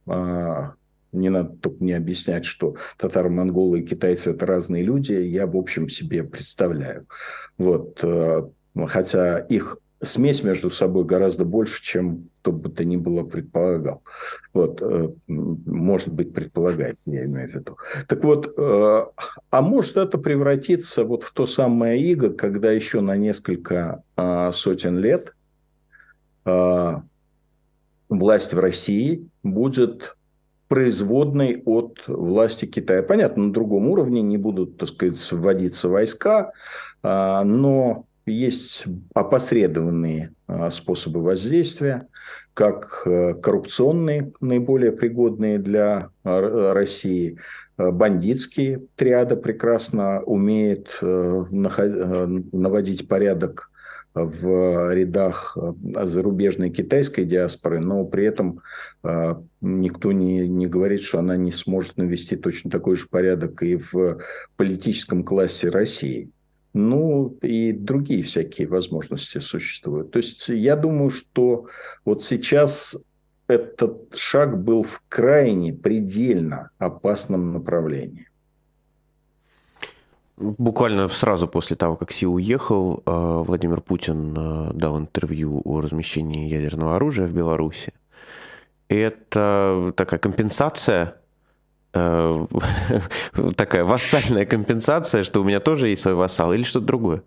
А, не надо только не объяснять, что татаро-монголы и китайцы – это разные люди. Я, в общем, себе представляю. Вот. Э, хотя их смесь между собой гораздо больше, чем кто бы то ни было предполагал. Вот, э, может быть, предполагает, я имею в виду. Так вот, э, а может это превратиться вот в то самое иго, когда еще на несколько а, сотен лет а, власть в России будет производной от власти Китая. Понятно, на другом уровне не будут, так сказать, вводиться войска, а, но есть опосредованные а, способы воздействия, как э, коррупционные, наиболее пригодные для а, России, э, бандитские триада прекрасно умеет э, наводить порядок в рядах зарубежной китайской диаспоры, но при этом никто не, не говорит, что она не сможет навести точно такой же порядок и в политическом классе России. Ну, и другие всякие возможности существуют. То есть я думаю, что вот сейчас этот шаг был в крайне, предельно опасном направлении. Буквально сразу после того, как Си уехал, э, Владимир Путин э, дал интервью о размещении ядерного оружия в Беларуси. Это такая компенсация Э, такая вассальная компенсация, что у меня тоже есть свой вассал, или что-то другое?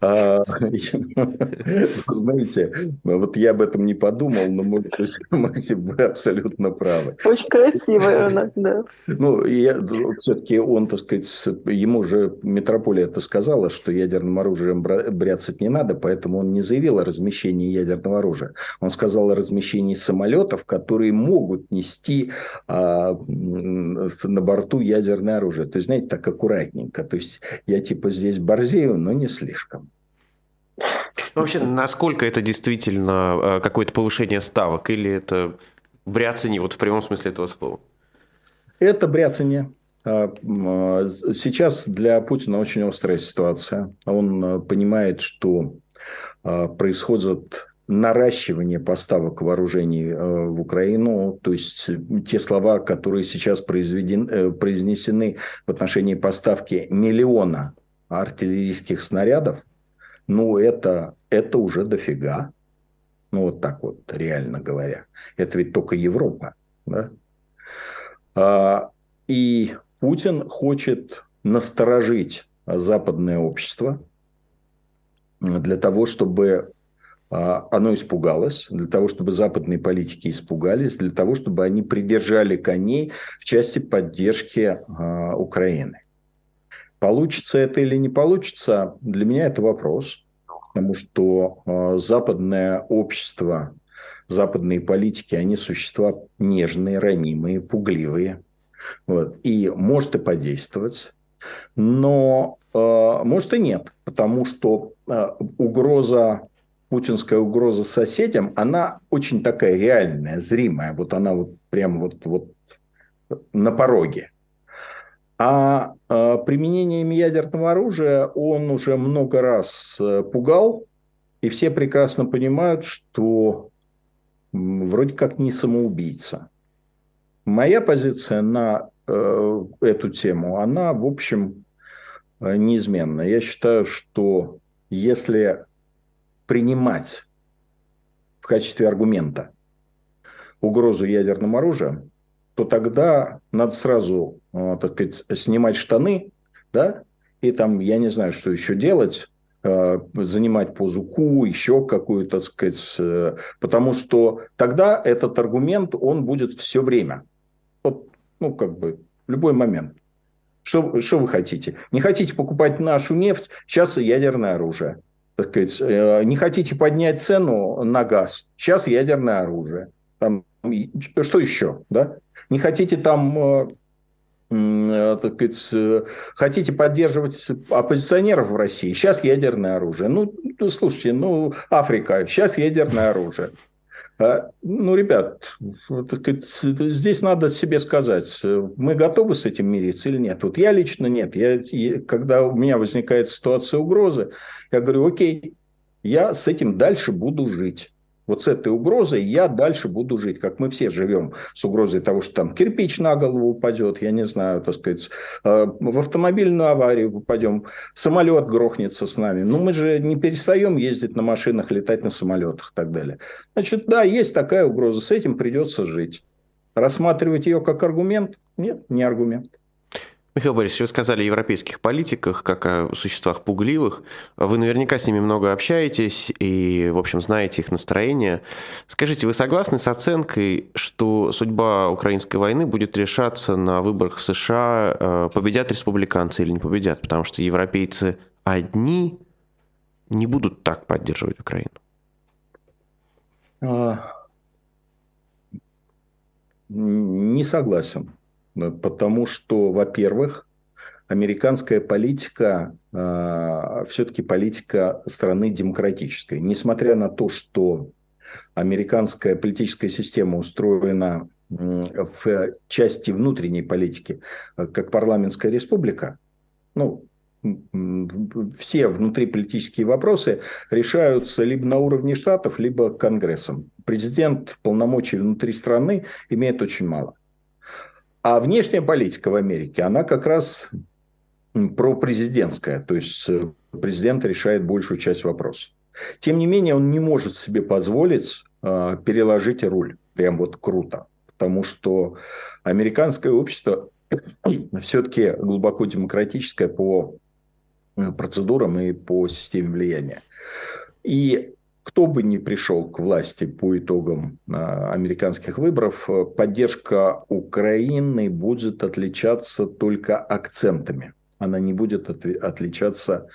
А, знаете, вот я об этом не подумал, но, может быть, Максим, вы абсолютно правы. Очень красиво, да. Ну, я, все-таки он, так сказать, ему же метрополия это сказала, что ядерным оружием бряцать не надо, поэтому он не заявил о размещении ядерного оружия. Он сказал о размещении самолетов, которые могут нести а, на борту ядерное оружие. То есть, знаете, так аккуратненько. То есть, я типа здесь борзею, но не слишком. Вообще, насколько это действительно э, какое-то повышение ставок или это бряцание, вот в прямом смысле этого слова? Это бряцание. А, а, сейчас для Путина очень острая ситуация. Он э, понимает, что а, происходит наращивание поставок вооружений э, в Украину, то есть те слова, которые сейчас произнесены в отношении поставки миллиона артиллерийских снарядов, ну, это, это уже дофига. Ну, вот так вот, реально говоря. Это ведь только Европа. Да? А, и Путин хочет насторожить западное общество для того, чтобы а, оно испугалось, для того, чтобы западные политики испугались, для того, чтобы они придержали коней в части поддержки а, Украины. Получится это или не получится, для меня это вопрос, потому что э, западное общество, западные политики, они существа нежные, ранимые, пугливые. Вот. И может и подействовать, но э, может и нет, потому что э, угроза путинская угроза соседям, она очень такая реальная, зримая. Вот она вот прямо вот, вот на пороге. А э, применением ядерного оружия он уже много раз э, пугал, и все прекрасно понимают, что вроде как не самоубийца. Моя позиция на э, эту тему, она, в общем, неизменна. Я считаю, что если принимать в качестве аргумента угрозу ядерным оружием, то тогда надо сразу, э, так сказать, снимать штаны, да, и там, я не знаю, что еще делать, э, занимать позу Ку, еще какую-то, так сказать, э, потому что тогда этот аргумент, он будет все время. Вот, ну, как бы, любой момент. Что, что вы хотите? Не хотите покупать нашу нефть? Сейчас ядерное оружие. Так сказать, не хотите поднять цену на газ? Сейчас ядерное оружие. Там, что еще? Да? Не хотите там э, э, так сказать, э, хотите поддерживать оппозиционеров в России, сейчас ядерное оружие. Ну, слушайте, ну, Африка, сейчас ядерное оружие. А, ну, ребят, сказать, здесь надо себе сказать, мы готовы с этим мириться или нет. Вот я лично нет. Я, когда у меня возникает ситуация угрозы, я говорю, окей, я с этим дальше буду жить вот с этой угрозой я дальше буду жить, как мы все живем с угрозой того, что там кирпич на голову упадет, я не знаю, так сказать, э, в автомобильную аварию попадем, самолет грохнется с нами. Ну, мы же не перестаем ездить на машинах, летать на самолетах и так далее. Значит, да, есть такая угроза, с этим придется жить. Рассматривать ее как аргумент? Нет, не аргумент. Михаил Борисович, вы сказали о европейских политиках, как о существах пугливых. Вы наверняка с ними много общаетесь и, в общем, знаете их настроение. Скажите, вы согласны с оценкой, что судьба украинской войны будет решаться на выборах в США, э, победят республиканцы или не победят? Потому что европейцы одни не будут так поддерживать Украину. А, не согласен. Потому что, во-первых, американская политика э, все-таки политика страны демократической. Несмотря на то, что американская политическая система устроена в части внутренней политики а, как парламентская республика, ну, все внутриполитические вопросы решаются либо на уровне штатов, либо Конгрессом. Президент полномочий внутри страны имеет очень мало. А внешняя политика в Америке, она как раз пропрезидентская, то есть э, президент решает большую часть вопросов. Тем не менее, он не может себе позволить э, переложить руль. Прям вот круто. Потому что американское общество все-таки глубоко демократическое по э, процедурам и по системе влияния. И кто бы ни пришел к власти по итогам а, американских выборов, э, поддержка Украины будет отличаться только акцентами. Она не будет отличаться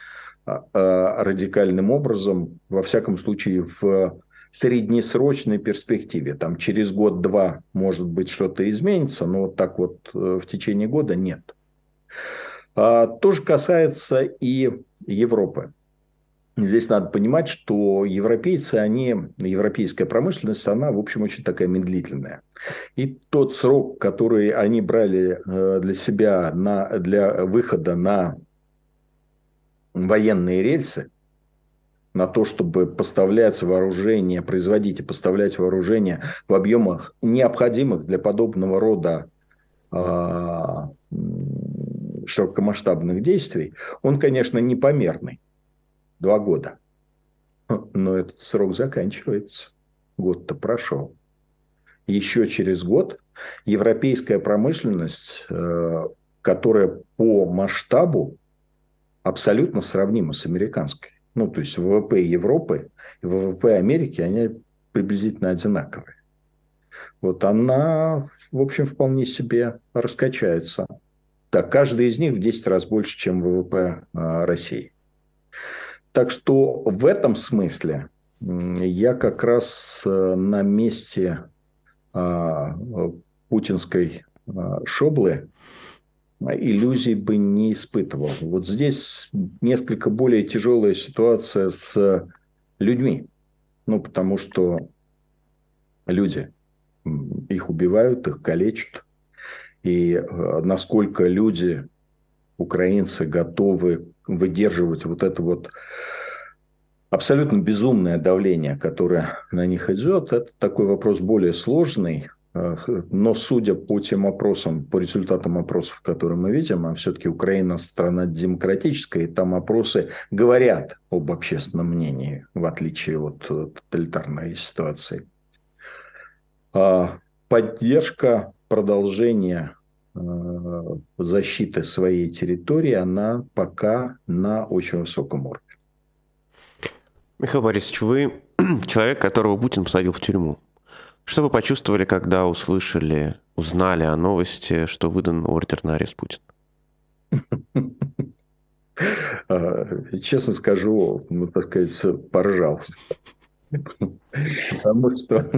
а, а, радикальным образом, во всяком случае, в среднесрочной перспективе. Там через год-два, может быть, что-то изменится, но вот так вот э, в течение года нет. То же касается и Европы. Здесь надо понимать, что европейцы, они, европейская промышленность, она, в общем, очень такая медлительная. И тот срок, который они брали э, для себя на, для выхода на военные рельсы, на то, чтобы поставлять вооружение, производить и поставлять вооружение в объемах, необходимых для подобного рода э, широкомасштабных действий, он, конечно, непомерный два года. Но этот срок заканчивается. Год-то прошел. Еще через год европейская промышленность, э, которая по масштабу абсолютно сравнима с американской. Ну, то есть ВВП Европы и ВВП Америки, они приблизительно одинаковые. Вот она, в общем, вполне себе раскачается. Так, каждый из них в 10 раз больше, чем ВВП э, России. Так что в этом смысле я как раз э, на месте а, путинской а, шоблы иллюзий бы не испытывал. Вот здесь несколько более тяжелая ситуация с людьми. Ну, потому что люди, их убивают, их калечат. И э, насколько люди, украинцы, готовы выдерживать вот это вот абсолютно безумное давление, которое на них идет, это такой вопрос более сложный. Э, но судя по тем опросам, по результатам опросов, которые мы видим, а все-таки Украина страна демократическая, и там опросы говорят об общественном мнении, в отличие от тоталитарной ситуации. А поддержка продолжения э, защиты своей территории, она пока на очень высоком уровне. Михаил Борисович, вы человек, которого Путин посадил в тюрьму. Что вы почувствовали, когда услышали, узнали о новости, что выдан ордер на арест Путина? А, честно скажу, ну, так сказать, поржал. Потому что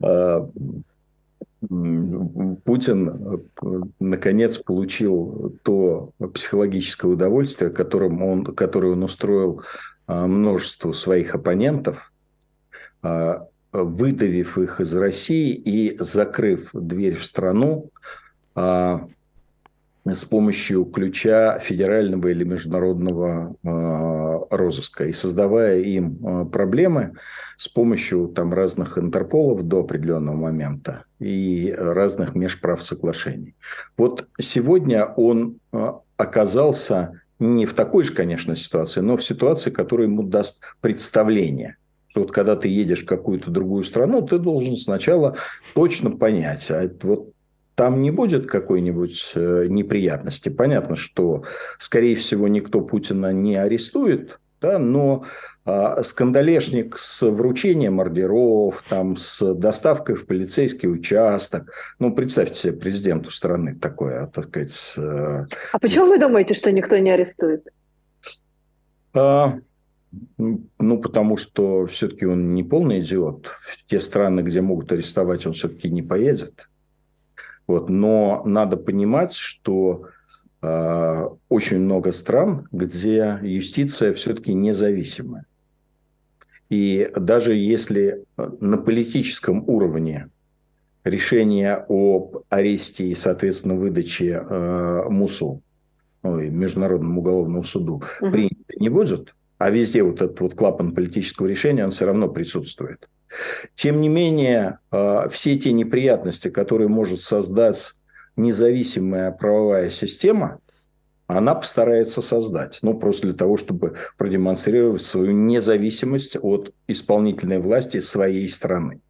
а, Путин наконец получил то психологическое удовольствие, которым он, которое он устроил а, множеству своих оппонентов, выдавив их из России и закрыв дверь в страну а, с помощью ключа федерального или международного а, розыска и создавая им а, проблемы с помощью там разных интерполов до определенного момента и разных межправ соглашений. Вот сегодня он оказался не в такой же, конечно, ситуации, но в ситуации, которая ему даст представление что вот когда ты едешь в какую-то другую страну, ты должен сначала точно понять, а вот там не будет какой-нибудь э, неприятности. Понятно, что, скорее всего, никто Путина не арестует, да, но а, скандалешник с вручением ордеров, там, с доставкой в полицейский участок. Ну, представьте себе президенту страны такое, так сказать. Э, а почему вы думаете, что никто не арестует? А, ну, потому что все-таки он не полный идиот. В те страны, где могут арестовать, он все-таки не поедет. Вот. Но надо понимать, что э, очень много стран, где юстиция все-таки независимая. И даже если на политическом уровне решение об аресте и, соответственно, выдаче э, МУСУ, ой, Международному уголовному суду, угу. принято не будет, а везде вот этот вот клапан политического решения, он все равно присутствует. Тем не менее, а, все те неприятности, которые может создать независимая правовая система, она постарается создать. Ну, просто для того, чтобы продемонстрировать свою независимость от исполнительной власти своей страны.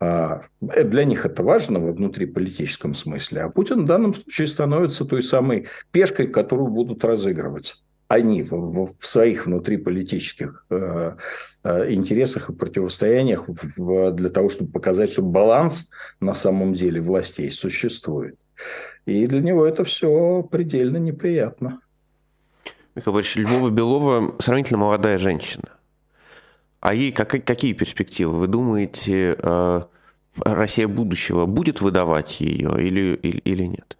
А, э, для них это важно во внутриполитическом смысле. А Путин в данном случае становится той самой пешкой, которую будут разыгрывать они в, в своих внутриполитических э, э, интересах и противостояниях в, для того, чтобы показать, что баланс на самом деле властей существует. И для него это все предельно неприятно. Михаил Борисович, Львова Белова сравнительно молодая женщина. А ей как, какие перспективы? Вы думаете, э, Россия будущего будет выдавать ее или, или, или нет?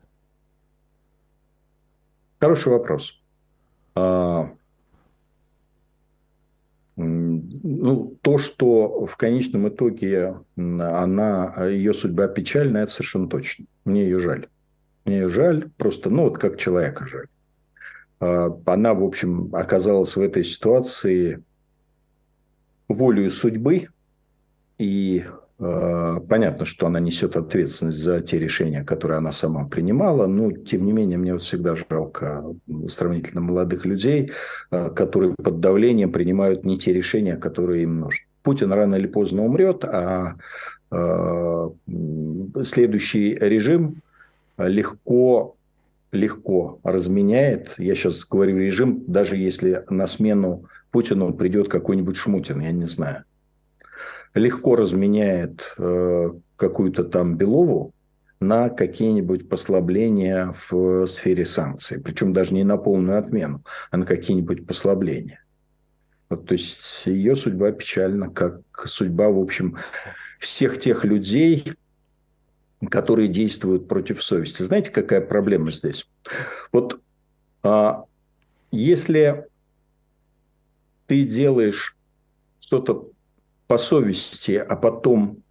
Хороший вопрос. А, ну, то, что в конечном итоге она, ее судьба печальная, это совершенно точно. Мне ее жаль. Мне ее жаль, просто, ну, вот как человека жаль. А, она, в общем, оказалась в этой ситуации волею судьбы, и понятно, что она несет ответственность за те решения, которые она сама принимала, но тем не менее мне вот всегда жалко сравнительно молодых людей, э, которые под давлением принимают не те решения, которые им нужны. Путин рано или поздно умрет, а э, следующий режим легко легко разменяет. Я сейчас говорю режим, даже если на смену Путину придет какой-нибудь Шмутин, я не знаю легко разменяет э, какую-то там Белову на какие-нибудь послабления в сфере санкций. Причем даже не на полную отмену, а на какие-нибудь послабления. Вот, то есть ее судьба печальна, как судьба, в общем, всех тех людей, которые действуют против совести. Знаете, какая проблема здесь? Вот а, если ты делаешь что-то по совести, а потом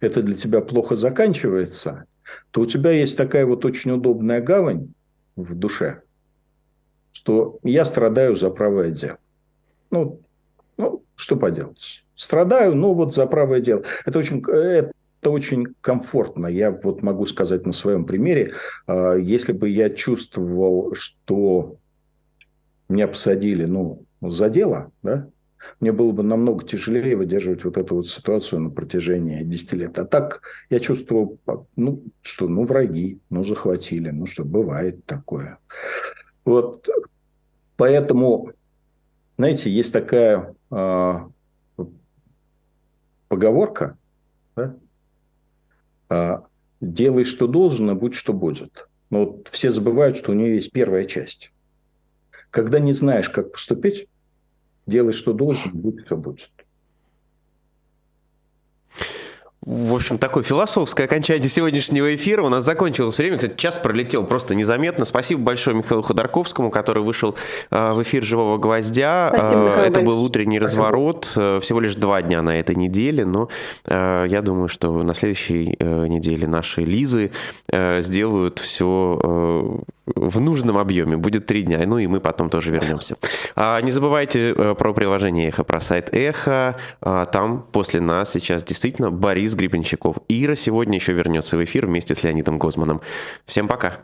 это для тебя плохо заканчивается, то у тебя есть такая вот очень удобная гавань в душе, что я страдаю за правое дело. Ну, Ну, что поделать. Страдаю, но вот за правое дело. Это очень, это очень комфортно. Я вот могу сказать на своем примере, а, если бы я чувствовал, что меня посадили, ну, за дело, да, мне было бы намного тяжелее выдерживать вот эту вот ситуацию на протяжении 10 лет. А так я чувствовал, ну, что, ну, враги, ну, захватили, ну, что, бывает такое. Вот, поэтому, знаете, есть такая э, поговорка, да? э, делай, что должно, будь, что будет. Но вот все забывают, что у нее есть первая часть. Когда не знаешь, как поступить, делай, что должен, будь, что будет. В общем, такое философское окончание сегодняшнего эфира. У нас закончилось время. Кстати, час пролетел просто незаметно. Спасибо большое Михаилу Ходорковскому, который вышел э, в эфир «Живого гвоздя». Спасибо, э, Это был утренний Спасибо. разворот. Э, всего лишь два дня на этой неделе. Но я думаю, что на следующей неделе наши Лизы сделают все в нужном объеме. Будет три дня. Ну и мы потом тоже вернемся. А, не забывайте про приложение «Эхо», про сайт «Эхо». А, там после нас сейчас действительно Борис Гребенщиков. Ира сегодня еще вернется в эфир вместе с Леонидом Гозманом. Всем пока.